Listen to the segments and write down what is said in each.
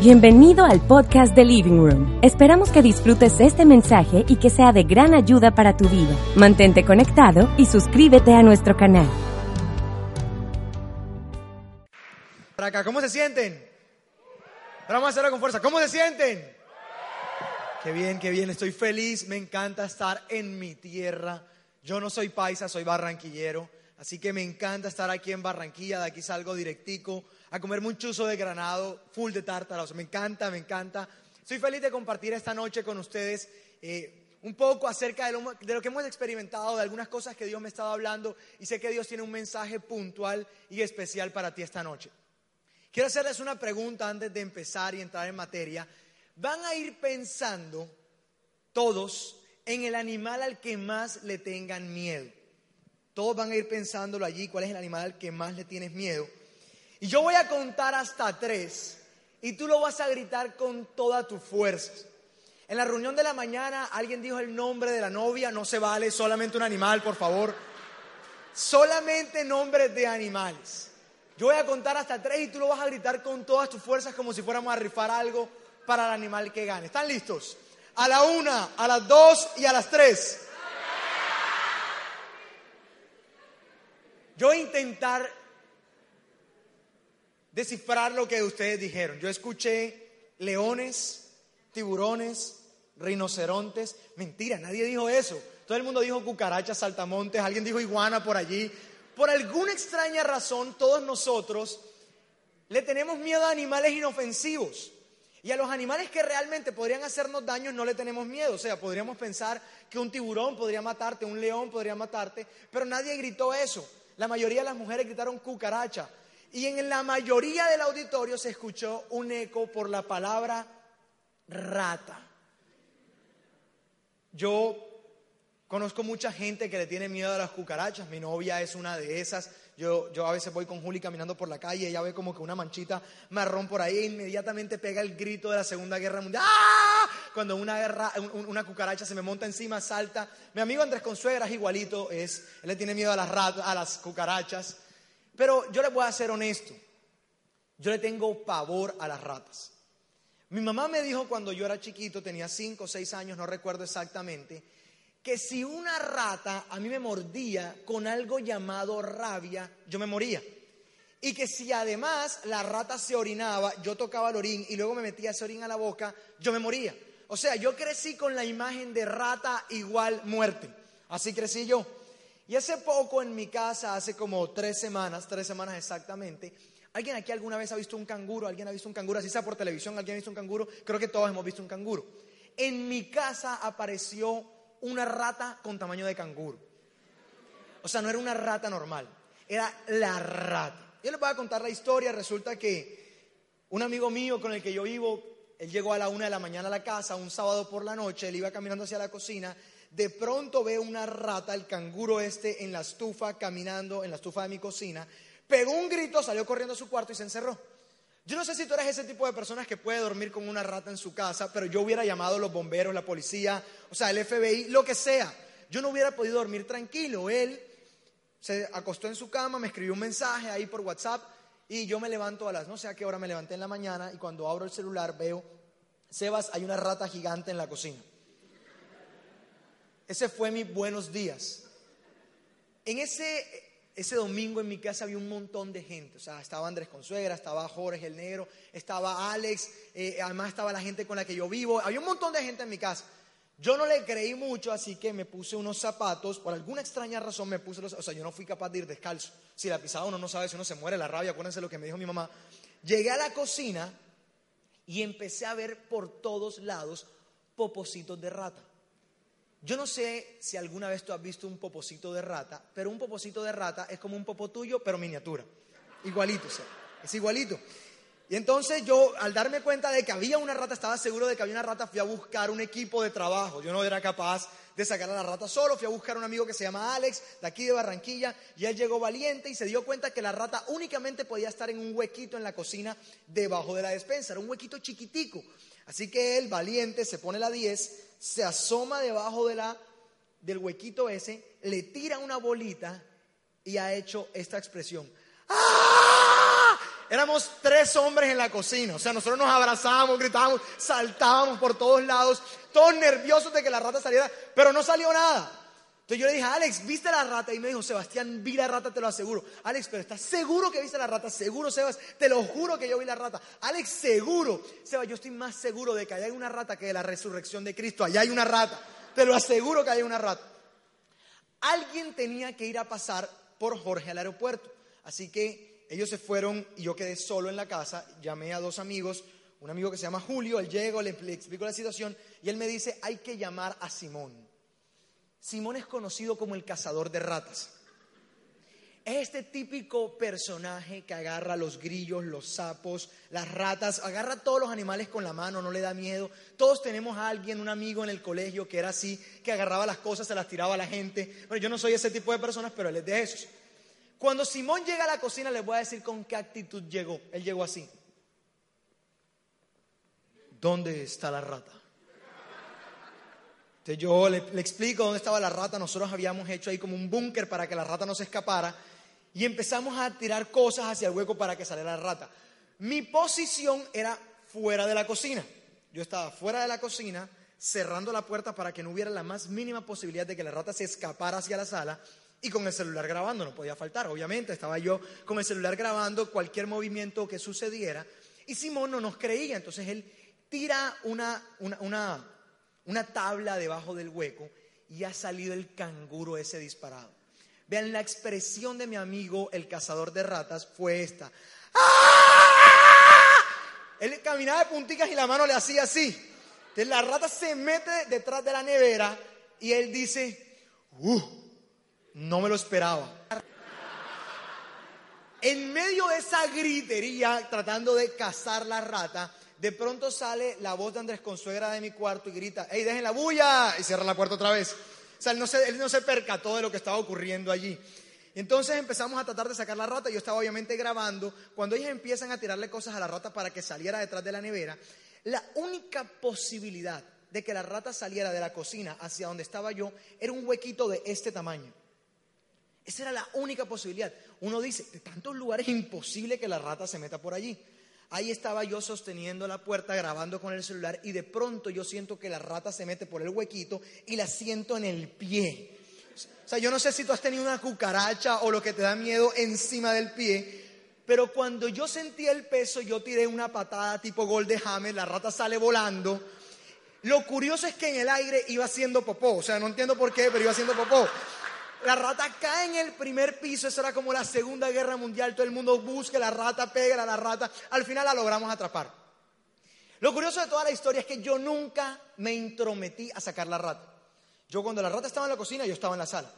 Bienvenido al podcast de Living Room. Esperamos que disfrutes este mensaje y que sea de gran ayuda para tu vida. Mantente conectado y suscríbete a nuestro canal. Para acá, ¿cómo se sienten? Vamos a hacerlo con fuerza. ¿Cómo se sienten? Qué bien, qué bien. Estoy feliz. Me encanta estar en mi tierra. Yo no soy paisa, soy barranquillero. Así que me encanta estar aquí en Barranquilla. De aquí salgo directico a comer un chuzo de granado, full de tártaros. Me encanta, me encanta. Estoy feliz de compartir esta noche con ustedes eh, un poco acerca de lo, de lo, que hemos experimentado, de algunas cosas que Dios me estaba hablando y sé que Dios tiene un mensaje puntual y especial para ti esta noche. Quiero hacerles una pregunta antes de empezar y entrar en materia. Van a ir pensando todos en el animal al que más le tengan miedo. Todos van a ir pensándolo allí, cuál es el animal al que más le tienes miedo. Y yo voy a contar hasta tres y tú lo vas a gritar con toda tu fuerza. En la reunión de la mañana alguien dijo el nombre de la novia, no se vale, solamente un animal, por favor. Solamente nombres de animales. Yo voy a contar hasta tres y tú lo vas a gritar con todas tus fuerzas como si fuéramos a rifar algo para el animal que gane. ¿Están listos? A la una, a las dos y a las tres. Yo voy a intentar descifrar lo que ustedes dijeron. Yo escuché leones, tiburones, rinocerontes. Mentira, nadie dijo eso. Todo el mundo dijo cucarachas, saltamontes, alguien dijo iguana por allí. Por alguna extraña razón, todos nosotros le tenemos miedo a animales inofensivos. Y a los animales que realmente podrían hacernos daño no le tenemos miedo. O sea, podríamos pensar que un tiburón podría matarte, un león podría matarte, pero nadie gritó eso. La mayoría de las mujeres gritaron cucaracha. Y en la mayoría del auditorio se escuchó un eco por la palabra rata. Yo conozco mucha gente que le tiene miedo a las cucarachas. Mi novia es una de esas. Yo, yo a veces voy con Juli caminando por la calle y ella ve como que una manchita marrón por ahí e inmediatamente pega el grito de la Segunda Guerra Mundial. ¡Ah! Cuando una, guerra, una cucaracha se me monta encima, salta. Mi amigo Andrés Consuegra es igualito, es, él le tiene miedo a las, a las cucarachas. Pero yo le voy a ser honesto. Yo le tengo pavor a las ratas. Mi mamá me dijo cuando yo era chiquito, tenía 5 o 6 años, no recuerdo exactamente, que si una rata a mí me mordía con algo llamado rabia, yo me moría. Y que si además la rata se orinaba, yo tocaba el orín y luego me metía ese orín a la boca, yo me moría. O sea, yo crecí con la imagen de rata igual muerte. Así crecí yo. Y hace poco en mi casa, hace como tres semanas, tres semanas exactamente, ¿alguien aquí alguna vez ha visto un canguro? ¿Alguien ha visto un canguro? Así sea por televisión, ¿alguien ha visto un canguro? Creo que todos hemos visto un canguro. En mi casa apareció una rata con tamaño de canguro. O sea, no era una rata normal, era la rata. Yo les voy a contar la historia. Resulta que un amigo mío con el que yo vivo, él llegó a la una de la mañana a la casa, un sábado por la noche, él iba caminando hacia la cocina de pronto veo una rata, el canguro este, en la estufa, caminando en la estufa de mi cocina, pegó un grito, salió corriendo a su cuarto y se encerró. Yo no sé si tú eres ese tipo de personas que puede dormir con una rata en su casa, pero yo hubiera llamado a los bomberos, la policía, o sea, el FBI, lo que sea. Yo no hubiera podido dormir tranquilo. Él se acostó en su cama, me escribió un mensaje ahí por WhatsApp y yo me levanto a las no sé a qué hora me levanté en la mañana y cuando abro el celular veo, Sebas, hay una rata gigante en la cocina. Ese fue mi buenos días. En ese, ese domingo en mi casa había un montón de gente. O sea, estaba Andrés Consuegra, estaba Jorge el Negro, estaba Alex, eh, además estaba la gente con la que yo vivo. Había un montón de gente en mi casa. Yo no le creí mucho, así que me puse unos zapatos. Por alguna extraña razón me puse los O sea, yo no fui capaz de ir descalzo. Si la pisaba uno no sabe si uno se muere la rabia. Acuérdense lo que me dijo mi mamá. Llegué a la cocina y empecé a ver por todos lados popositos de rata. Yo no sé si alguna vez tú has visto un popocito de rata, pero un popocito de rata es como un popo tuyo, pero miniatura. Igualito, o es igualito. Y entonces yo, al darme cuenta de que había una rata, estaba seguro de que había una rata, fui a buscar un equipo de trabajo. Yo no era capaz de sacar a la rata solo, fui a buscar a un amigo que se llama Alex, de aquí de Barranquilla, y él llegó valiente y se dio cuenta que la rata únicamente podía estar en un huequito en la cocina debajo de la despensa, era un huequito chiquitico. Así que él, valiente, se pone la 10, se asoma debajo de la, del huequito ese, le tira una bolita y ha hecho esta expresión. ¡Ah! Éramos tres hombres en la cocina, o sea, nosotros nos abrazábamos, gritábamos, saltábamos por todos lados, todos nerviosos de que la rata saliera, pero no salió nada. Entonces yo le dije, Alex, ¿viste la rata? Y me dijo, Sebastián, vi la rata, te lo aseguro. Alex, pero ¿estás seguro que viste la rata? Seguro, Sebas, te lo juro que yo vi la rata. Alex, seguro. Sebas, yo estoy más seguro de que hay una rata que de la resurrección de Cristo. Allá hay una rata. Te lo aseguro que hay una rata. Alguien tenía que ir a pasar por Jorge al aeropuerto. Así que ellos se fueron y yo quedé solo en la casa. Llamé a dos amigos, un amigo que se llama Julio, él llegó, le, le explico la situación y él me dice, hay que llamar a Simón. Simón es conocido como el cazador de ratas. Es este típico personaje que agarra los grillos, los sapos, las ratas, agarra todos los animales con la mano, no le da miedo. Todos tenemos a alguien, un amigo en el colegio que era así, que agarraba las cosas, se las tiraba a la gente. Bueno, yo no soy ese tipo de personas, pero él es de esos. Cuando Simón llega a la cocina, les voy a decir con qué actitud llegó. Él llegó así. ¿Dónde está la rata? Entonces yo le, explico dónde estaba la rata. Nosotros habíamos hecho ahí como un búnker para que la rata no se escapara. Y empezamos a tirar cosas hacia el hueco para que saliera la rata. Mi posición era fuera de la cocina. Yo estaba fuera de la cocina, cerrando la puerta para que no hubiera la más mínima posibilidad de que la rata se escapara hacia la sala y con el celular grabando, no podía faltar, obviamente, estaba yo con el celular grabando cualquier movimiento que sucediera y Simón no nos creía, entonces él tira una, una, una tabla debajo del hueco y ha salido el canguro ese disparado. Vean, la expresión de mi amigo, el cazador de ratas, fue esta. ¡Ah! Él caminaba de punticas y la mano le hacía así. Entonces la rata se mete detrás de la nevera y él dice, ¡uh! No me lo esperaba. En medio de esa gritería, tratando de cazar la rata, de pronto sale la voz de Andrés Consuegra de mi cuarto y grita, ¡Ey, dejen la bulla! Y cierra la puerta otra vez. O sea, él no, se, él no se percató de lo que estaba ocurriendo allí. Entonces empezamos a tratar de sacar la rata. Yo estaba obviamente grabando. Cuando ellos empiezan a tirarle cosas a la rata para que saliera detrás de la nevera, la única posibilidad de que la rata saliera de la cocina hacia donde estaba yo era un huequito de este tamaño. Esa era la única posibilidad. Uno dice, de tantos lugares es imposible que la rata se meta por allí. Ahí estaba yo sosteniendo la puerta, grabando con el celular y de pronto yo siento que la rata se mete por el huequito y la siento en el pie. O sea, yo no sé si tú has tenido una cucaracha o lo que te da miedo encima del pie, pero cuando yo sentí el peso, yo tiré una patada tipo gol de la rata sale volando. Lo curioso es que en el aire iba haciendo popó, o sea, no entiendo por qué, pero iba haciendo popó. La rata cae en el primer piso, eso era como la Segunda Guerra Mundial, todo el mundo busca la rata, pega a la rata, al final la logramos atrapar. Lo curioso de toda la historia es que yo nunca me intrometí a sacar la rata. Yo cuando la rata estaba en la cocina, yo estaba en la sala.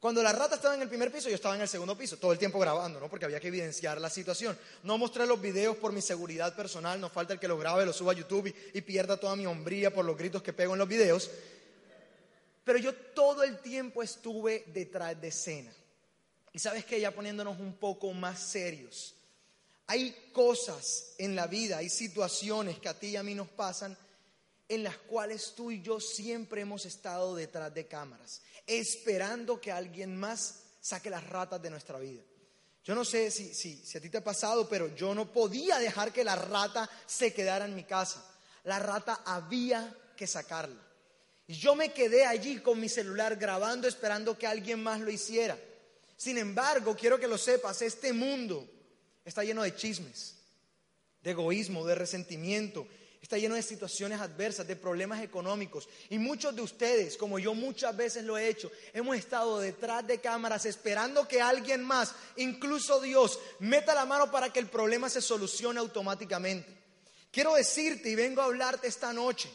Cuando la rata estaba en el primer piso, yo estaba en el segundo piso, todo el tiempo grabando, ¿no? Porque había que evidenciar la situación. No mostré los videos por mi seguridad personal, no falta el que lo grabe, lo suba a YouTube y, y pierda toda mi hombría por los gritos que pego en los videos. Pero yo todo el tiempo estuve detrás de escena. Y sabes que ya poniéndonos un poco más serios, hay cosas en la vida, hay situaciones que a ti y a mí nos pasan en las cuales tú y yo siempre hemos estado detrás de cámaras, esperando que alguien más saque las ratas de nuestra vida. Yo no sé si, si, si a ti te ha pasado, pero yo no podía dejar que la rata se quedara en mi casa. La rata había que sacarla. Yo me quedé allí con mi celular grabando esperando que alguien más lo hiciera. Sin embargo, quiero que lo sepas, este mundo está lleno de chismes, de egoísmo, de resentimiento, está lleno de situaciones adversas, de problemas económicos. Y muchos de ustedes, como yo muchas veces lo he hecho, hemos estado detrás de cámaras esperando que alguien más, incluso Dios, meta la mano para que el problema se solucione automáticamente. Quiero decirte y vengo a hablarte esta noche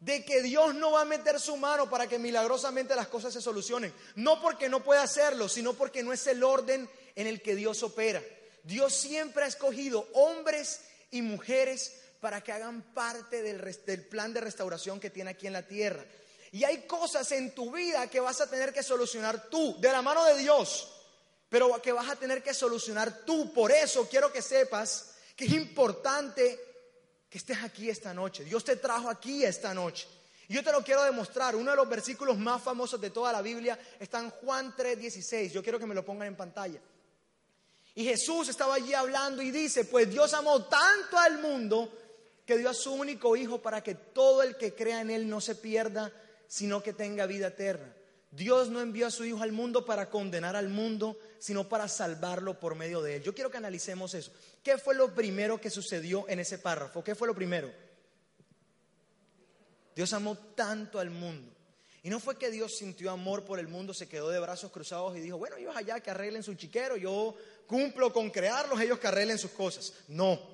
de que Dios no va a meter su mano para que milagrosamente las cosas se solucionen. No porque no pueda hacerlo, sino porque no es el orden en el que Dios opera. Dios siempre ha escogido hombres y mujeres para que hagan parte del, del, plan de restauración que tiene aquí en la tierra. Y hay cosas en tu vida que vas a tener que solucionar tú, de la mano de Dios, pero que vas a tener que solucionar tú. Por eso quiero que sepas que es importante estés aquí esta noche. Dios te trajo aquí esta noche. Yo te lo quiero demostrar. Uno de los versículos más famosos de toda la Biblia está en Juan 3:16. Yo quiero que me lo pongan en pantalla. Y Jesús estaba allí hablando y dice, pues Dios amó tanto al mundo que dio a su único Hijo para que todo el que crea en Él no se pierda, sino que tenga vida eterna. Dios no envió a su Hijo al mundo para condenar al mundo, sino para salvarlo por medio de Él. Yo quiero que analicemos eso. ¿Qué fue lo primero que sucedió en ese párrafo? ¿Qué fue lo primero? Dios amó tanto al mundo. Y no fue que Dios sintió amor por el mundo, se quedó de brazos cruzados y dijo, bueno, ellos allá que arreglen su chiquero, yo cumplo con crearlos, ellos que arreglen sus cosas. No.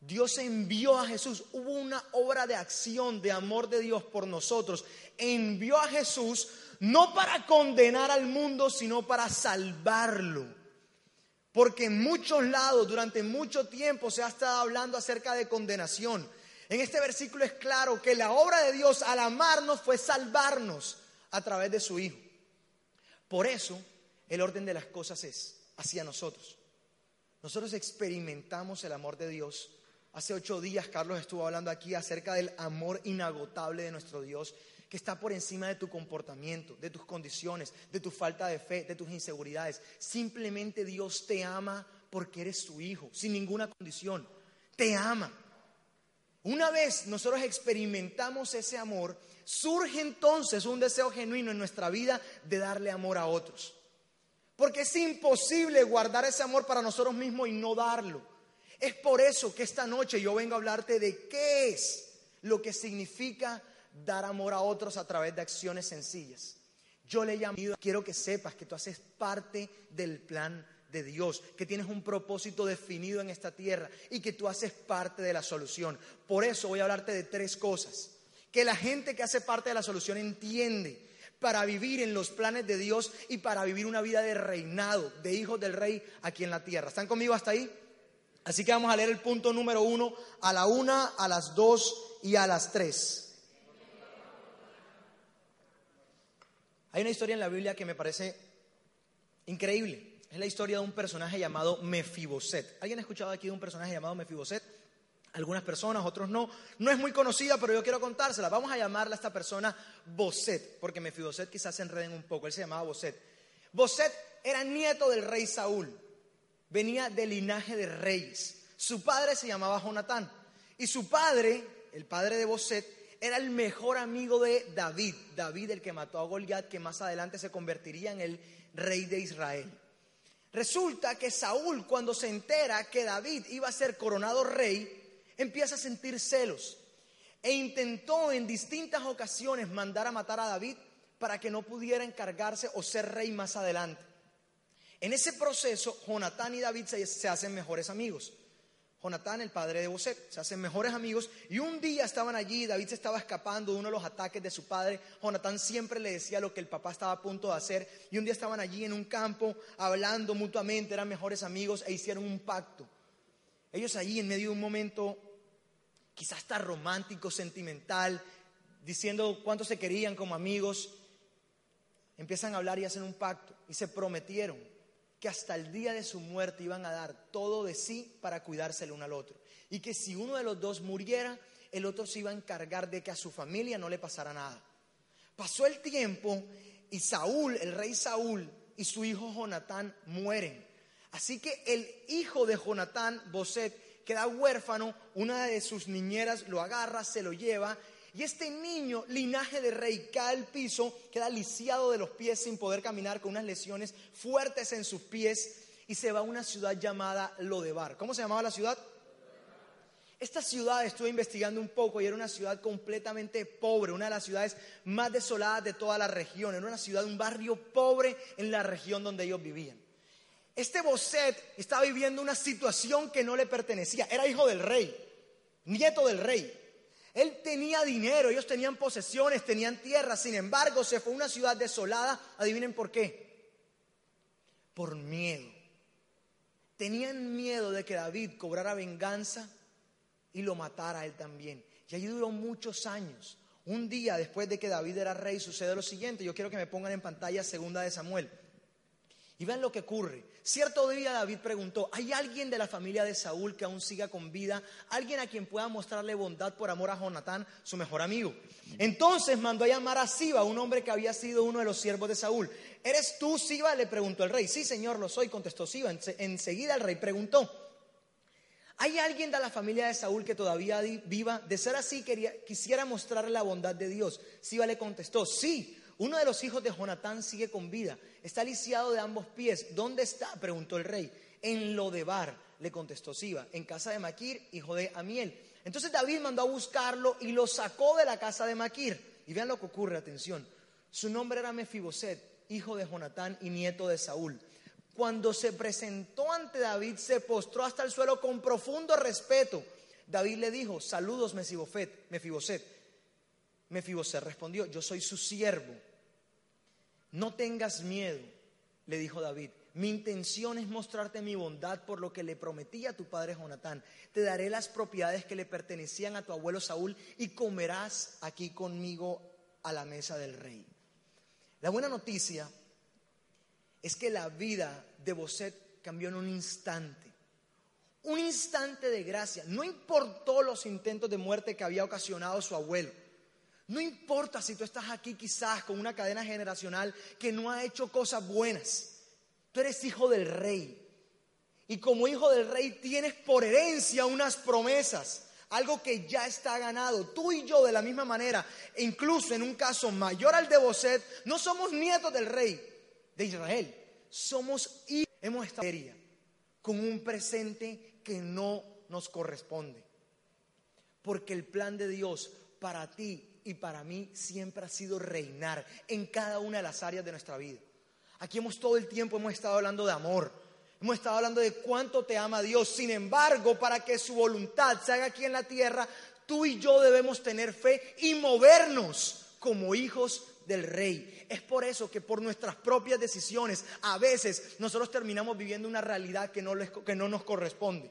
Dios envió a Jesús, hubo una obra de acción, de amor de Dios por nosotros. Envió a Jesús no para condenar al mundo, sino para salvarlo. Porque en muchos lados, durante mucho tiempo, se ha estado hablando acerca de condenación. En este versículo es claro que la obra de Dios al amarnos fue salvarnos a través de su Hijo. Por eso el orden de las cosas es hacia nosotros. Nosotros experimentamos el amor de Dios. Hace ocho días Carlos estuvo hablando aquí acerca del amor inagotable de nuestro Dios, que está por encima de tu comportamiento, de tus condiciones, de tu falta de fe, de tus inseguridades. Simplemente Dios te ama porque eres su hijo, sin ninguna condición. Te ama. Una vez nosotros experimentamos ese amor, surge entonces un deseo genuino en nuestra vida de darle amor a otros. Porque es imposible guardar ese amor para nosotros mismos y no darlo. Es por eso que esta noche yo vengo a hablarte de qué es lo que significa dar amor a otros a través de acciones sencillas. Yo le llamo, quiero que sepas que tú haces parte del plan de Dios, que tienes un propósito definido en esta tierra y que tú haces parte de la solución. Por eso voy a hablarte de tres cosas que la gente que hace parte de la solución entiende para vivir en los planes de Dios y para vivir una vida de reinado, de hijos del rey aquí en la tierra. ¿Están conmigo hasta ahí? Así que vamos a leer el punto número uno a la una, a las dos y a las tres. Hay una historia en la Biblia que me parece increíble. Es la historia de un personaje llamado Mefiboset. ¿Alguien ha escuchado aquí de un personaje llamado Mefiboset? Algunas personas, otros no. No es muy conocida, pero yo quiero contársela. Vamos a llamarla a esta persona Boset, porque Mefiboset quizás se enreden un poco. Él se llamaba Boset. Boset era nieto del rey Saúl. Venía del linaje de reyes. Su padre se llamaba Jonatán. Y su padre, el padre de Boset, era el mejor amigo de David. David, el que mató a Goliat, que más adelante se convertiría en el rey de Israel. Resulta que Saúl, cuando se entera que David iba a ser coronado rey, empieza a sentir celos e intentó en distintas ocasiones mandar a matar a David para que no pudiera encargarse o ser rey más adelante. En ese proceso, Jonatán y David se, hacen mejores amigos. Jonatán, el padre de Boset, se hacen mejores amigos. Y un día estaban allí, David se estaba escapando de uno de los ataques de su padre, Jonatán siempre le decía lo que el papá estaba a punto de hacer. Y un día estaban allí en un campo hablando mutuamente, eran mejores amigos e hicieron un pacto. Ellos allí en medio de un momento quizás hasta romántico, sentimental, diciendo cuánto se querían como amigos, empiezan a hablar y hacen un pacto. Y se prometieron que hasta el día de su muerte iban a dar todo de sí para cuidarse el uno al otro. Y que si uno de los dos muriera, el otro se iba a encargar de que a su familia no le pasara nada. Pasó el tiempo y Saúl, el rey Saúl y su hijo Jonatán mueren. Así que el hijo de Jonatán, Boset, queda huérfano, una de sus niñeras lo agarra, se lo lleva y este niño, linaje de rey, cae al piso, queda lisiado de los pies sin poder caminar con unas lesiones fuertes en sus pies y se va a una ciudad llamada Lodebar. ¿Cómo se llamaba la ciudad? Esta ciudad estuve investigando un poco y era una ciudad completamente pobre, una de las ciudades más desoladas de toda la región. Era una ciudad, un barrio pobre en la región donde ellos vivían. Este Boset estaba viviendo una situación que no le pertenecía. Era hijo del rey, nieto del rey. Él tenía dinero, ellos tenían posesiones, tenían tierra, sin embargo se fue a una ciudad desolada, adivinen por qué, por miedo. tenían miedo de que David cobrara venganza y lo matara a él también. Y allí duró muchos años. Un día después de que David era rey sucede lo siguiente. Yo quiero que me pongan en pantalla segunda de Samuel. Y vean lo que ocurre. Cierto día David preguntó, ¿hay alguien de la familia de Saúl que aún siga con vida? ¿Alguien a quien pueda mostrarle bondad por amor a Jonatán, su mejor amigo? Entonces mandó a llamar a Siba, un hombre que había sido uno de los siervos de Saúl. ¿Eres tú, Siba? le preguntó el rey. Sí, señor, lo soy, contestó Siba. Enseguida el rey preguntó, ¿hay alguien de la familia de Saúl que todavía viva? De ser así, quisiera mostrarle la bondad de Dios. Siba le contestó, sí. Uno de los hijos de Jonatán sigue con vida. Está lisiado de ambos pies. ¿Dónde está? preguntó el rey. En Lodebar, le contestó Siba, en casa de Maquir, hijo de Amiel. Entonces David mandó a buscarlo y lo sacó de la casa de Maquir. Y vean lo que ocurre, atención. Su nombre era Mefiboset, hijo de Jonatán y nieto de Saúl. Cuando se presentó ante David, se postró hasta el suelo con profundo respeto. David le dijo, saludos Mefiboset. Mefiboset. Respondió, yo soy su siervo no tengas miedo, le dijo David. Mi intención es mostrarte mi bondad por lo que le prometí a tu padre Jonatán. Te daré las propiedades que le pertenecían a tu abuelo Saúl y comerás aquí conmigo a la mesa del rey. La buena noticia es que la vida de Boset cambió en un instante. Un instante de gracia. No importó los intentos de muerte que había ocasionado su abuelo. No importa si tú estás aquí quizás con una cadena generacional que no ha hecho cosas buenas. Tú eres hijo del rey. Y como hijo del rey tienes por herencia unas promesas, algo que ya está ganado. Tú y yo de la misma manera, e incluso en un caso mayor al de Boset, no somos nietos del rey de Israel. Somos hijos. Hemos estado con un presente que no nos corresponde. Porque el plan de Dios para ti y para mí siempre ha sido reinar en cada una de las áreas de nuestra vida. Aquí hemos todo el tiempo hemos estado hablando de amor. Hemos estado hablando de cuánto te ama Dios. Sin embargo, para que su voluntad se haga aquí en la tierra, tú y yo debemos tener fe y movernos como hijos del rey. Es por eso que por nuestras propias decisiones a veces nosotros terminamos viviendo una realidad que no, que no nos corresponde.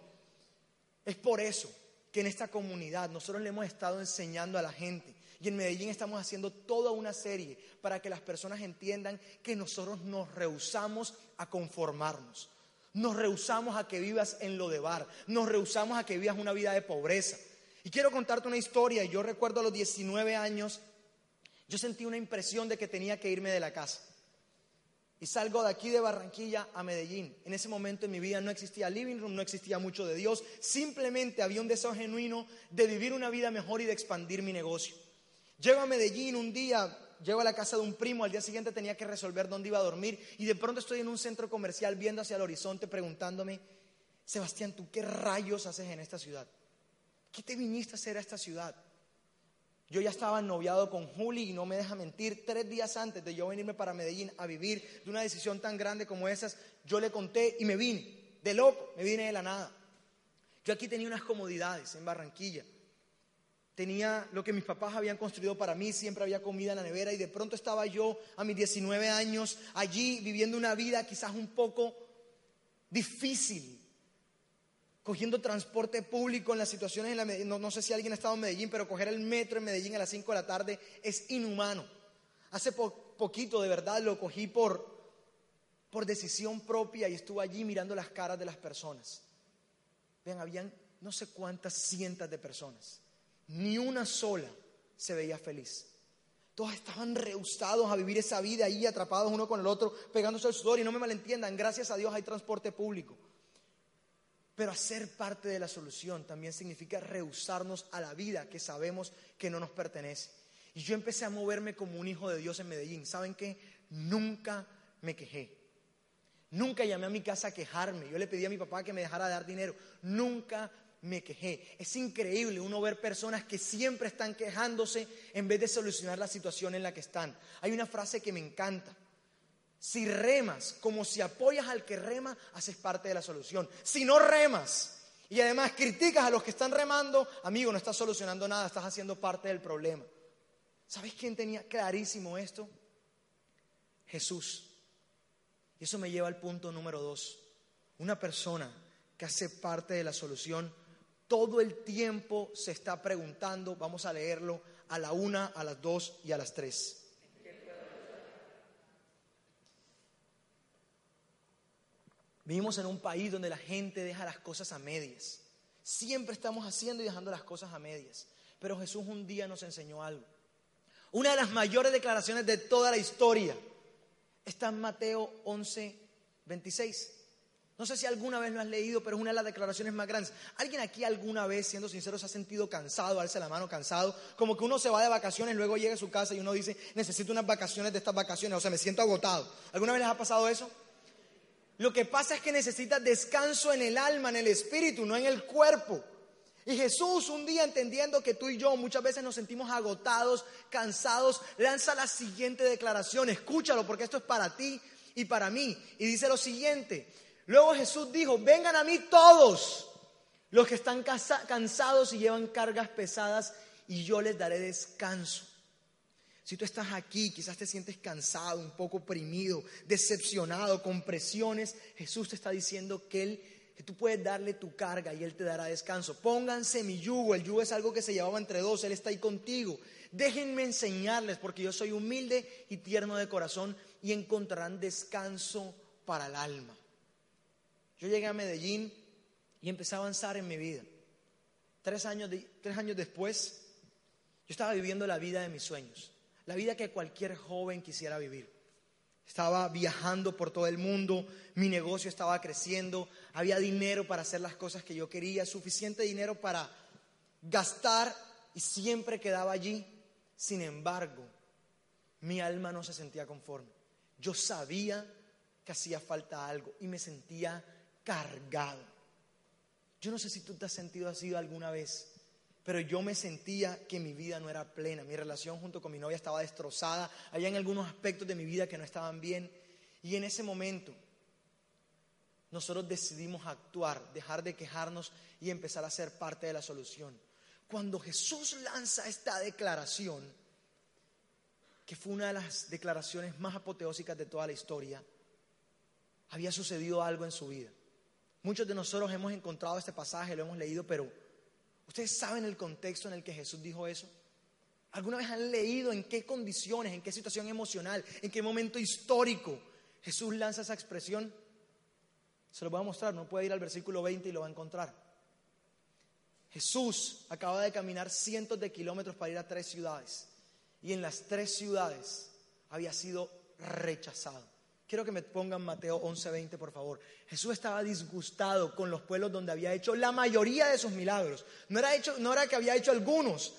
Es por eso que en esta comunidad nosotros le hemos estado enseñando a la gente y en Medellín estamos haciendo toda una serie para que las personas entiendan que nosotros nos rehusamos a conformarnos. Nos rehusamos a que vivas en lo de bar. Nos rehusamos a que vivas una vida de pobreza. Y quiero contarte una historia. Yo recuerdo a los 19 años, yo sentí una impresión de que tenía que irme de la casa. Y salgo de aquí de Barranquilla a Medellín. En ese momento en mi vida no existía living room, no existía mucho de Dios. Simplemente había un deseo genuino de vivir una vida mejor y de expandir mi negocio. Llego a Medellín un día, llego a la casa de un primo, al día siguiente tenía que resolver dónde iba a dormir y de pronto estoy en un centro comercial viendo hacia el horizonte preguntándome, Sebastián, ¿tú qué rayos haces en esta ciudad? ¿Qué te viniste a hacer a esta ciudad? Yo ya estaba noviado con Juli y no me deja mentir, tres días antes de yo venirme para Medellín a vivir de una decisión tan grande como esas, yo le conté y me vine, de loco, me vine de la nada. Yo aquí tenía unas comodidades en Barranquilla tenía lo que mis papás habían construido para mí, siempre había comida en la nevera y de pronto estaba yo a mis 19 años allí viviendo una vida quizás un poco difícil, cogiendo transporte público en las situaciones, en la, no, sé si alguien ha estado en Medellín, pero coger el metro en Medellín a las 5 de la tarde es inhumano. Hace poquito de verdad lo cogí por, por decisión propia y estuve allí mirando las caras de las personas. Vean, habían no sé cuántas cientos de personas ni una sola se veía feliz. Todos estaban rehusados a vivir esa vida ahí, atrapados uno con el otro, pegándose el sudor. Y no me malentiendan, gracias a Dios hay transporte público. Pero hacer parte de la solución también significa rehusarnos a la vida que sabemos que no nos pertenece. Y yo empecé a moverme como un hijo de Dios en Medellín. ¿Saben qué? Nunca me quejé. Nunca llamé a mi casa a quejarme. Yo le pedí a mi papá que me dejara de dar dinero. Nunca me quejé. Es increíble uno ver personas que siempre están quejándose en vez de solucionar la situación en la que están. Hay una frase que me encanta. Si remas como si apoyas al que rema, haces parte de la solución. Si no remas y además criticas a los que están remando, amigo, no estás solucionando nada, estás haciendo parte del problema. ¿Sabes quién tenía clarísimo esto? Jesús. Y eso me lleva al punto número dos. una persona que hace parte de la solución, todo el tiempo se está preguntando, vamos a leerlo, a la una, a las dos y a las tres. Vivimos en un país donde la gente deja las cosas a medias. Siempre estamos haciendo y dejando las cosas a medias. Pero Jesús un día nos enseñó algo. Una de las mayores declaraciones de toda la historia está en Mateo 11, 26. No sé si alguna vez lo has leído, pero es una de las declaraciones más grandes. ¿Alguien aquí alguna vez, siendo sincero, se ha sentido cansado, alza la mano cansado? Como que uno se va de vacaciones, luego llega a su casa y uno dice, necesito unas vacaciones de estas vacaciones, o sea, me siento agotado. ¿Alguna vez les ha pasado eso? Lo que pasa es que necesitas descanso en el alma, en el espíritu, no en el cuerpo. Y Jesús un día entendiendo que tú y yo muchas veces nos sentimos agotados, cansados, lanza la siguiente declaración, escúchalo porque esto es para ti y para mí. Y dice lo siguiente, luego Jesús dijo, vengan a mí todos los que están cansados y llevan cargas pesadas y yo les daré descanso. Si tú estás aquí, quizás te sientes cansado, un poco oprimido, decepcionado, con presiones, Jesús te está diciendo que Él, que tú puedes darle tu carga y Él te dará descanso. Pónganse mi yugo, el yugo es algo que se llevaba entre dos, Él está ahí contigo. Déjenme enseñarles porque yo soy humilde y tierno de corazón y encontrarán descanso para el alma. Yo llegué a Medellín y empecé a avanzar en mi vida. Tres años, tres años después, yo estaba viviendo la vida de mis sueños la vida que cualquier joven quisiera vivir. Estaba viajando por todo el mundo, mi negocio estaba creciendo, había dinero para hacer las cosas que yo quería, suficiente dinero para gastar y siempre quedaba allí. Sin embargo, mi alma no se sentía conforme. Yo sabía que hacía falta algo y me sentía cargado. Yo no sé si tú te has sentido así alguna vez pero yo me sentía que mi vida no era plena, mi relación junto con mi novia estaba destrozada, había en algunos aspectos de mi vida que no estaban bien y en ese momento nosotros decidimos actuar, dejar de quejarnos y empezar a ser parte de la solución. Cuando Jesús lanza esta declaración, que fue una de las declaraciones más apoteósicas de toda la historia, había sucedido algo en su vida. Muchos de nosotros hemos encontrado este pasaje, lo hemos leído, pero ¿Ustedes saben el contexto en el que Jesús dijo eso? ¿Alguna vez han leído en qué condiciones, en qué situación emocional, en qué momento histórico Jesús lanza esa expresión? Se lo voy a mostrar, no puede ir al versículo 20 y lo va a encontrar. Jesús acaba de caminar cientos de kilómetros para ir a tres ciudades y en las tres ciudades había sido rechazado. Quiero que me pongan Mateo 11:20, por favor. Jesús estaba disgustado con los pueblos donde había hecho la mayoría de sus milagros. No era, hecho, no era que había hecho algunos,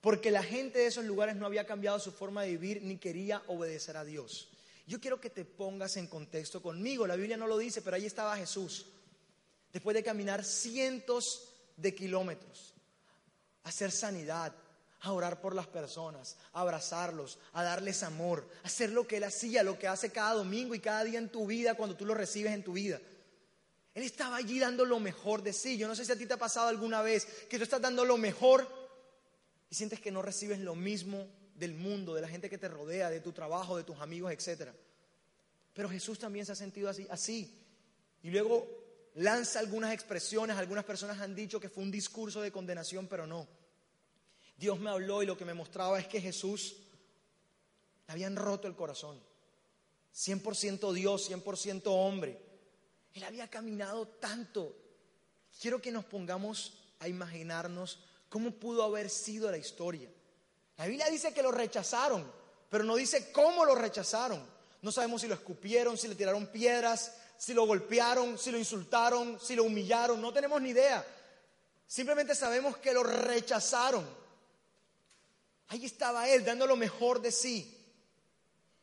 porque la gente de esos lugares no había cambiado su forma de vivir ni quería obedecer a Dios. Yo quiero que te pongas en contexto conmigo. La Biblia no lo dice, pero ahí estaba Jesús. Después de caminar cientos de kilómetros, hacer sanidad, a orar por las personas, a abrazarlos, a darles amor, a hacer lo que Él hacía, lo que hace cada domingo y cada día en tu vida cuando tú lo recibes en tu vida. Él estaba allí dando lo mejor de sí. Yo no sé si a ti te ha pasado alguna vez que tú estás dando lo mejor y sientes que no recibes lo mismo del mundo, de la gente que te rodea, de tu trabajo, de tus amigos, etc. Pero Jesús también se ha sentido así, así. Y luego lanza algunas expresiones, algunas personas han dicho que fue un discurso de condenación, pero no. Dios me habló y lo que me mostraba es que Jesús le habían roto el corazón. 100% Dios, 100% hombre. Él había caminado tanto. Quiero que nos pongamos a imaginarnos cómo pudo haber sido la historia. La Biblia dice que lo rechazaron, pero no dice cómo lo rechazaron. No sabemos si lo escupieron, si le tiraron piedras, si lo golpearon, si lo insultaron, si lo humillaron. No tenemos ni idea. Simplemente sabemos que lo rechazaron. Ahí estaba él dando lo mejor de sí.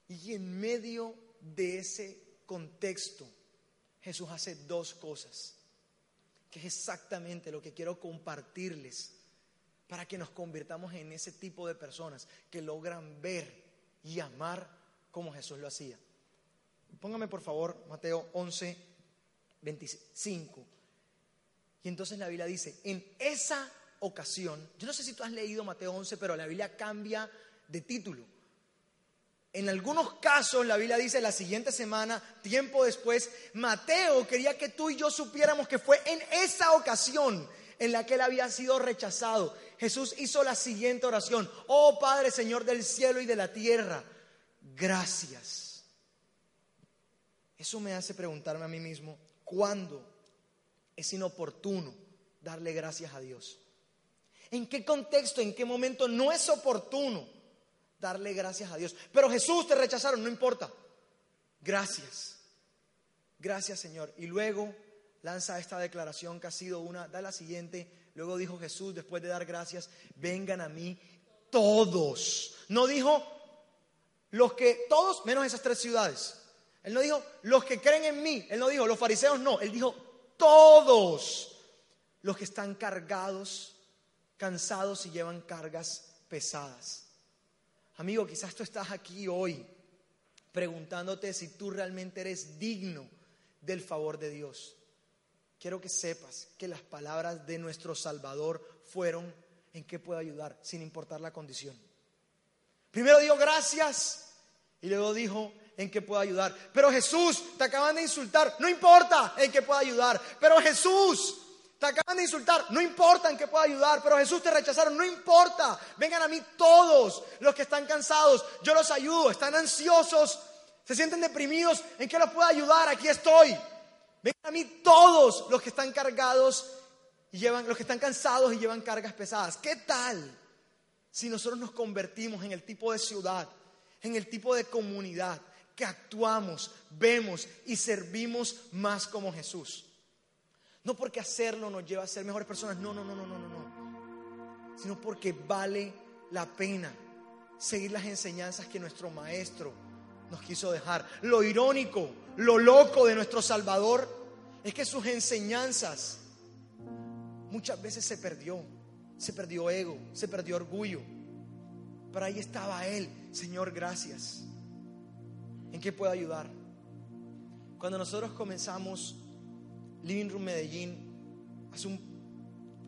Y en medio de ese contexto, Jesús hace dos cosas, que es exactamente lo que quiero compartirles para que nos convirtamos en ese tipo de personas que logran ver y amar como Jesús lo hacía. Póngame por favor Mateo 11, 25. Y entonces la Biblia dice, en esa ocasión, yo no sé si tú has leído Mateo 11, pero la Biblia cambia de título. En algunos casos, la Biblia dice, la siguiente semana, tiempo después, Mateo quería que tú y yo supiéramos que fue en esa ocasión en la que él había sido rechazado. Jesús hizo la siguiente oración, oh Padre Señor del cielo y de la tierra, gracias. Eso me hace preguntarme a mí mismo, ¿cuándo es inoportuno darle gracias a Dios? ¿En qué contexto, en qué momento no es oportuno? darle gracias a Dios. Pero Jesús te rechazaron, no importa. Gracias. Gracias Señor. Y luego lanza esta declaración que ha sido una, da la siguiente. Luego dijo Jesús, después de dar gracias, vengan a mí todos. No dijo los que, todos menos esas tres ciudades. Él no dijo los que creen en mí. Él no dijo los fariseos, no. Él dijo todos los que están cargados, cansados y llevan cargas pesadas. Amigo, quizás tú estás aquí hoy preguntándote si tú realmente eres digno del favor de Dios. Quiero que sepas que las palabras de nuestro Salvador fueron en qué puedo ayudar, sin importar la condición. Primero dio gracias y luego dijo en qué puedo ayudar. Pero Jesús, te acaban de insultar, no importa en qué puedo ayudar. Pero Jesús, te acaban de insultar, no importa en pueda ayudar, pero Jesús te rechazaron, no importa. Vengan a mí todos los que están cansados, yo los ayudo, están ansiosos, se sienten deprimidos, ¿en qué los puedo ayudar? Aquí estoy. Vengan a mí todos los que están cargados y llevan, los que están cansados y llevan cargas pesadas. ¿Qué tal si nosotros nos convertimos en el tipo de ciudad, en el tipo de comunidad que actuamos, vemos y servimos más como Jesús? No porque hacerlo nos lleva a ser mejores personas, no, no, no, no, no, no, no. Sino porque vale la pena seguir las enseñanzas que nuestro maestro nos quiso dejar. Lo irónico, lo loco de nuestro Salvador es que sus enseñanzas muchas veces se perdió. Se perdió ego, se perdió orgullo. Pero ahí estaba Él, Señor, gracias. ¿En qué puedo ayudar? Cuando nosotros comenzamos Living Room Medellín hace,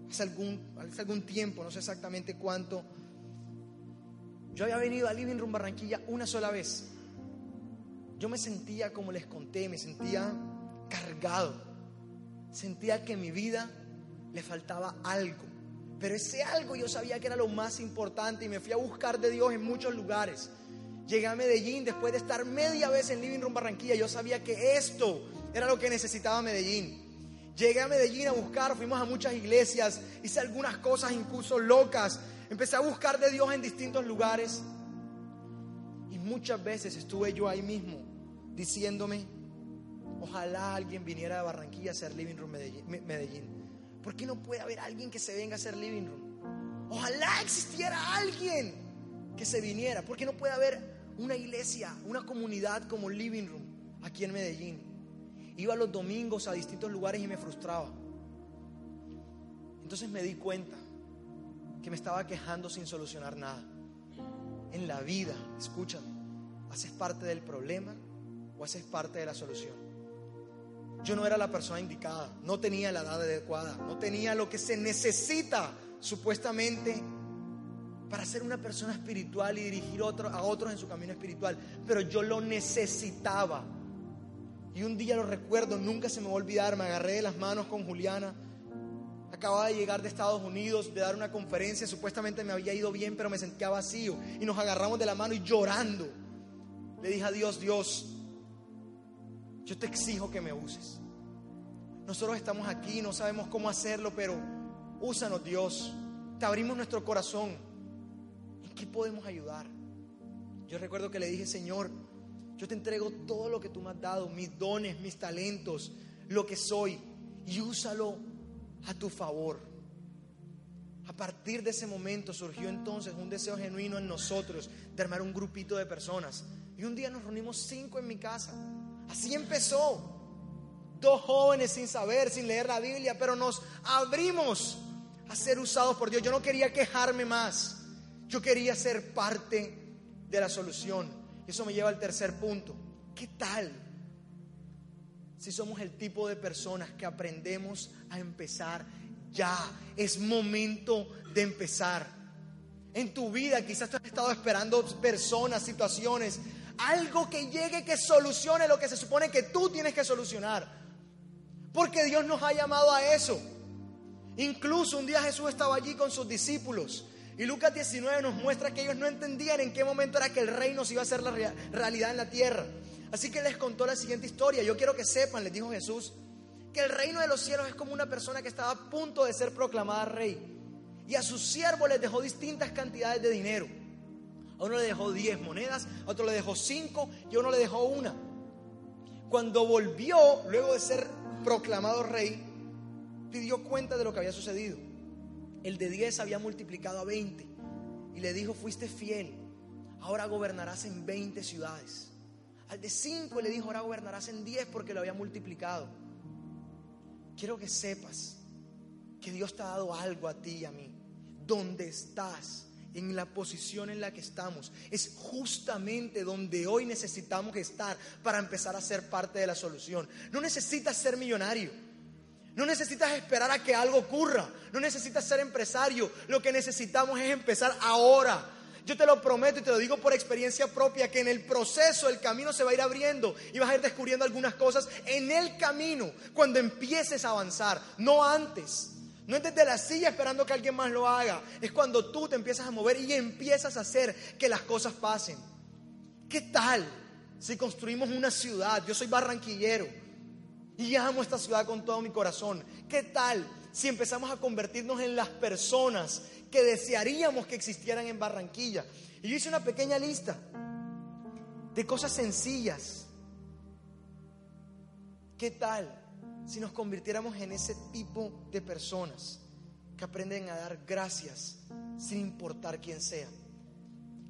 hace, algún, hace algún tiempo, no sé exactamente cuánto. Yo había venido a Living Room Barranquilla una sola vez. Yo me sentía, como les conté, me sentía cargado. Sentía que mi vida le faltaba algo. Pero ese algo yo sabía que era lo más importante y me fui a buscar de Dios en muchos lugares. Llegué a Medellín después de estar media vez en Living Room Barranquilla. Yo sabía que esto era lo que necesitaba Medellín. Llegué a Medellín a buscar, fuimos a muchas iglesias, hice algunas cosas incluso locas. Empecé a buscar de Dios en distintos lugares. Y muchas veces estuve yo ahí mismo diciéndome, ojalá alguien viniera de Barranquilla a hacer Living Room Medellín. ¿Por qué no puede haber alguien que se venga a hacer Living Room? Ojalá existiera alguien que se viniera. ¿Por qué no puede haber una iglesia, una comunidad como Living Room aquí en Medellín? Iba los domingos a distintos lugares y me frustraba. Entonces me di cuenta que me estaba quejando sin solucionar nada. En la vida, escúchame, haces parte del problema o haces parte de la solución. Yo no era la persona indicada, no tenía la edad adecuada, no tenía lo que se necesita supuestamente para ser una persona espiritual y dirigir a otros en su camino espiritual, pero yo lo necesitaba. Y un día lo recuerdo, nunca se me va a olvidar, me agarré de las manos con Juliana. Acababa de llegar de Estados Unidos, de dar una conferencia, supuestamente me había ido bien, pero me sentía vacío. Y nos agarramos de la mano y llorando. Le dije a Dios, Dios, yo te exijo que me uses. Nosotros estamos aquí, no sabemos cómo hacerlo, pero úsanos Dios. Te abrimos nuestro corazón. ¿En qué podemos ayudar? Yo recuerdo que le dije, Señor, yo te entrego todo lo que tú me has dado, mis dones, mis talentos, lo que soy, y úsalo a tu favor. A partir de ese momento surgió entonces un deseo genuino en nosotros de armar un grupito de personas. Y un día nos reunimos cinco en mi casa. Así empezó. Dos jóvenes sin saber, sin leer la Biblia, pero nos abrimos a ser usados por Dios. Yo no quería quejarme más. Yo quería ser parte de la solución. Eso me lleva al tercer punto. ¿Qué tal si somos el tipo de personas que aprendemos a empezar ya? Es momento de empezar. en tu vida. Quizás tú has estado esperando personas, situaciones, algo que llegue que solucione lo que se supone que tú tienes que solucionar. Porque Dios nos ha llamado a eso. Incluso un día Jesús estaba allí con sus discípulos. Y Lucas 19 nos muestra que ellos no entendían en qué momento era que el reino se iba a hacer la realidad en la tierra. Así que les contó la siguiente historia. Yo quiero que sepan, les dijo Jesús, que el reino de los cielos es como una persona que estaba a punto de ser proclamada rey. Y a sus siervos les dejó distintas cantidades de dinero. A uno le dejó 10 monedas, a otro le dejó 5 y a uno le dejó una. Cuando volvió, luego de ser proclamado rey, pidió cuenta de lo que había sucedido. El de 10 había multiplicado a 20 y le dijo, fuiste fiel, ahora gobernarás en 20 ciudades. Al de 5 le dijo, ahora gobernarás en 10 porque lo había multiplicado. Quiero que sepas que Dios te ha dado algo a ti y a mí. Donde estás, en la posición en la que estamos, es justamente donde hoy necesitamos estar para empezar a ser parte de la solución. No necesitas ser millonario. No necesitas esperar a que algo ocurra. No necesitas ser empresario. Lo que necesitamos es empezar ahora. Yo te lo prometo y te lo digo por experiencia propia, que en el proceso el camino se va a ir abriendo y vas a ir descubriendo algunas cosas en el camino cuando empieces a avanzar, no antes. No es desde la silla esperando que alguien más lo haga. Es cuando tú te empiezas a mover y empiezas a hacer que las cosas pasen. ¿Qué tal si construimos una ciudad? Yo soy barranquillero y amo esta ciudad con todo mi corazón. ¿Qué tal si empezamos a convertirnos en las personas que desearíamos que existieran en Barranquilla? Y yo hice una pequeña lista de cosas sencillas. ¿Qué tal si nos convirtiéramos en ese tipo de personas que aprenden a dar gracias sin importar quién sea?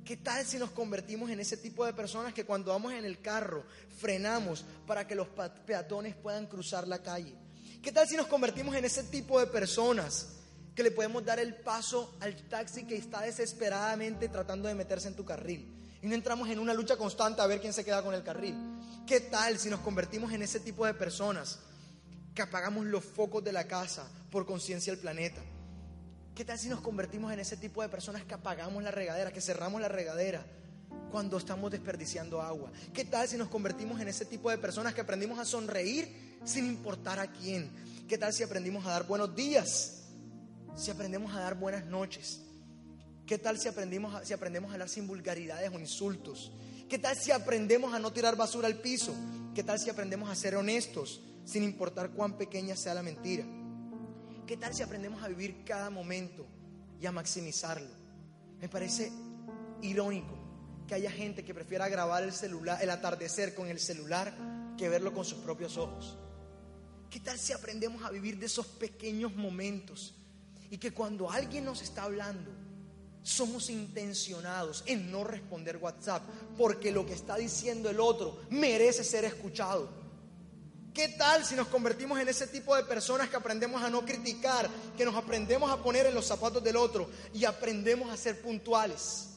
¿Qué tal si nos convertimos en ese tipo de personas que cuando vamos en el carro frenamos para que los peatones puedan cruzar la calle? ¿Qué tal si nos convertimos en ese tipo de personas que le podemos dar el paso al taxi que está desesperadamente tratando de meterse en tu carril? Y no entramos en una lucha constante a ver quién se queda con el carril. ¿Qué tal si nos convertimos en ese tipo de personas que apagamos los focos de la casa por conciencia del planeta? ¿Qué tal si nos convertimos en ese tipo de personas que apagamos la regadera, que cerramos la regadera cuando estamos desperdiciando agua? ¿Qué tal si nos convertimos en ese tipo de personas que aprendimos a sonreír sin importar a quién? ¿Qué tal si aprendimos a dar buenos días? Si aprendemos a dar buenas noches. ¿Qué tal si aprendemos si aprendemos a hablar sin vulgaridades o insultos? ¿Qué tal si aprendemos a no tirar basura al piso? ¿Qué tal si aprendemos a ser honestos sin importar cuán pequeña sea la mentira? ¿Qué tal si aprendemos a vivir cada momento y a maximizarlo? Me parece irónico que haya gente que prefiera grabar el celular, el atardecer con el celular que verlo con sus propios ojos. ¿Qué tal si aprendemos a vivir de esos pequeños momentos y que cuando alguien nos está hablando, somos intencionados en no responder WhatsApp porque lo que está diciendo el otro merece ser escuchado? ¿Qué tal si nos convertimos en ese tipo de personas que aprendemos a no criticar, que nos aprendemos a poner en los zapatos del otro y aprendemos a ser puntuales?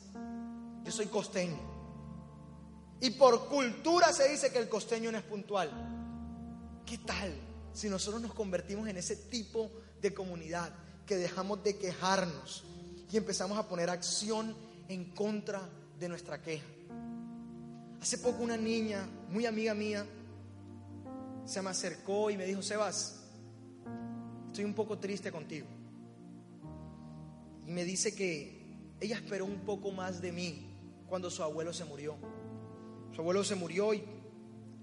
Yo soy costeño. Y por cultura se dice que el costeño no es puntual. ¿Qué tal si nosotros nos convertimos en ese tipo de comunidad que dejamos de quejarnos y empezamos a poner acción en contra de nuestra queja? Hace poco una niña, muy amiga mía, se me acercó y me dijo, Sebas, estoy un poco triste contigo. Y me dice que ella esperó un poco más de mí cuando su abuelo se murió. Su abuelo se murió y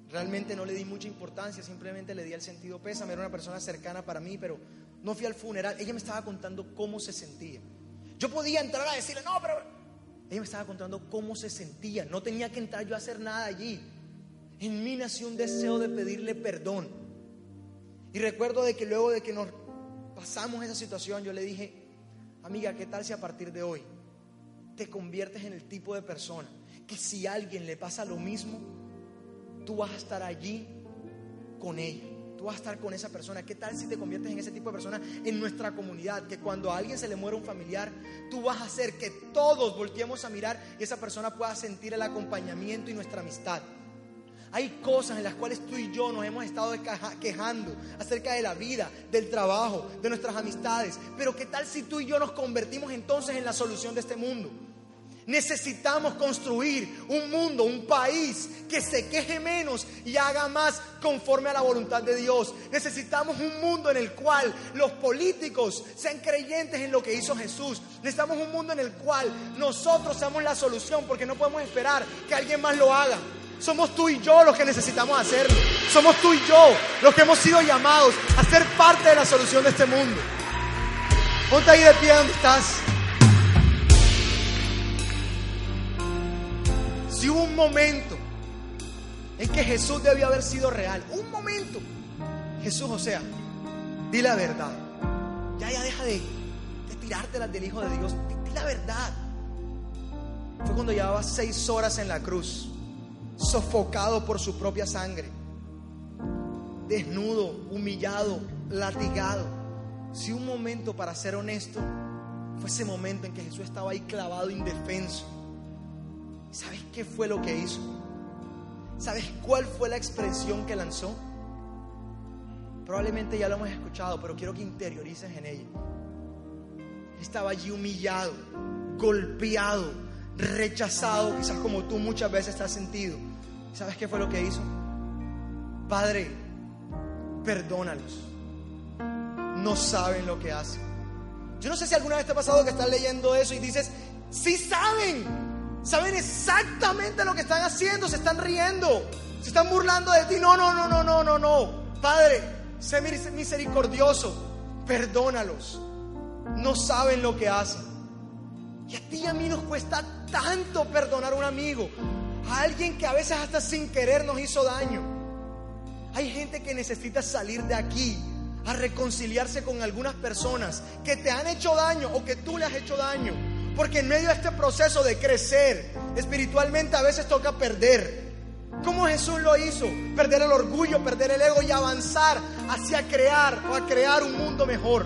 realmente no le di mucha importancia, simplemente le di el sentido pésame, era una persona cercana para mí, pero no fui al funeral. Ella me estaba contando cómo se sentía. Yo podía entrar a decirle, no, pero ella me estaba contando cómo se sentía. No tenía que entrar yo a hacer nada allí en mí nació un deseo de pedirle perdón. Y recuerdo de que luego de que nos pasamos esa situación, yo le dije, amiga, ¿qué tal si a partir de hoy te conviertes en el tipo de persona que si a alguien le pasa lo mismo, tú vas a estar allí con ella? Tú vas a estar con esa persona. ¿Qué tal si te conviertes en ese tipo de persona en nuestra comunidad? Que cuando a alguien se le muere un familiar, tú vas a hacer que todos volteemos a mirar y esa persona pueda sentir el acompañamiento y nuestra amistad. Hay cosas en las cuales tú y yo nos hemos estado quejando acerca de la vida, del trabajo, de nuestras amistades. Pero ¿qué tal si tú y yo nos convertimos entonces en la solución de este mundo? Necesitamos construir un mundo, un país que se queje menos y haga más conforme a la voluntad de Dios. Necesitamos un mundo en el cual los políticos sean creyentes en lo que hizo Jesús. Necesitamos un mundo en el cual nosotros seamos la solución porque no podemos esperar que alguien más lo haga. Somos tú y yo los que necesitamos hacerlo. Somos tú y yo los que hemos sido llamados a ser parte de la solución de este mundo. Ponte ahí de pie donde estás. Si hubo un momento en que Jesús debió haber sido real, un momento, Jesús, o sea, di la verdad. Ya, ya deja de, de tirártelas del Hijo de Dios. Di, la verdad. Fue cuando llevaba seis horas en la cruz, sofocado por su propia sangre, desnudo, humillado, latigado. Si un momento, para ser honesto, fue ese momento en que Jesús estaba ahí clavado, indefenso ¿Sabes qué fue lo que hizo? ¿Sabes cuál fue la expresión que lanzó? Probablemente ya lo hemos escuchado, pero quiero que interiorices en ella. Estaba allí humillado, golpeado, rechazado, quizás como tú muchas veces te has sentido. ¿Sabes qué fue lo que hizo? Padre, perdónalos. No saben lo que hacen. Yo no sé si alguna vez te ha pasado que estás leyendo eso y dices, sí saben, Saben exactamente lo que están haciendo, se están riendo, se están burlando de ti. No, no, no, no, no, no, no. Padre, sé misericordioso, perdónalos. No saben lo que hacen. Y a ti y a mí nos cuesta tanto perdonar a un amigo, a alguien que a veces hasta sin querer nos hizo daño. Hay gente que necesita salir de aquí a reconciliarse con algunas personas que te han hecho daño o que tú le has hecho daño porque en medio de este proceso de crecer espiritualmente a veces toca perder. ¿Cómo Jesús lo hizo? Perder el orgullo, perder el ego y avanzar hacia crear o a crear un mundo mejor.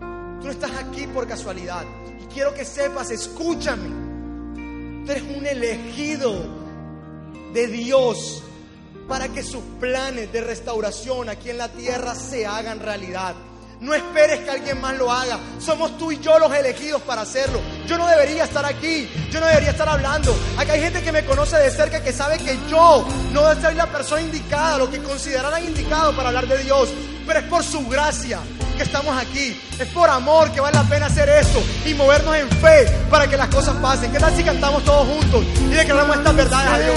Tú no estás aquí por casualidad. Y quiero que sepas, escúchame. Tú eres un elegido de Dios para que sus planes de restauración aquí en la tierra se hagan realidad. No esperes que alguien más lo haga. Somos tú y yo los elegidos para hacerlo. Yo no debería estar aquí. Yo no debería estar hablando. Acá hay gente que me conoce de cerca que sabe que yo no soy la persona indicada, lo que considerarán indicado para hablar de Dios. Pero es por su gracia que estamos aquí. Es por amor que vale la pena hacer esto y movernos en fe para que las cosas pasen. ¿Qué tal si cantamos todos juntos y declaramos estas verdades a Dios?